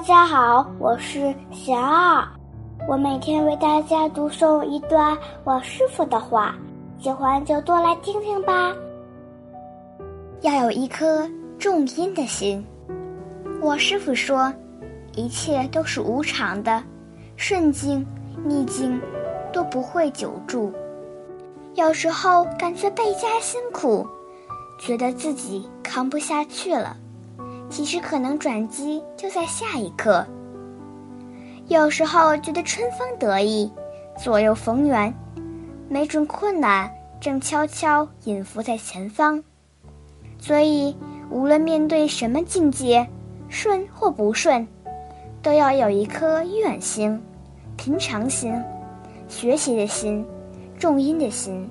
大家好，我是贤二，我每天为大家读诵一段我师傅的话，喜欢就多来听听吧。要有一颗重阴的心。我师傅说，一切都是无常的，顺境、逆境都不会久住。有时候感觉倍加辛苦，觉得自己扛不下去了。其实可能转机就在下一刻。有时候觉得春风得意，左右逢源，没准困难正悄悄隐伏在前方。所以，无论面对什么境界，顺或不顺，都要有一颗远心、平常心、学习的心、重音的心。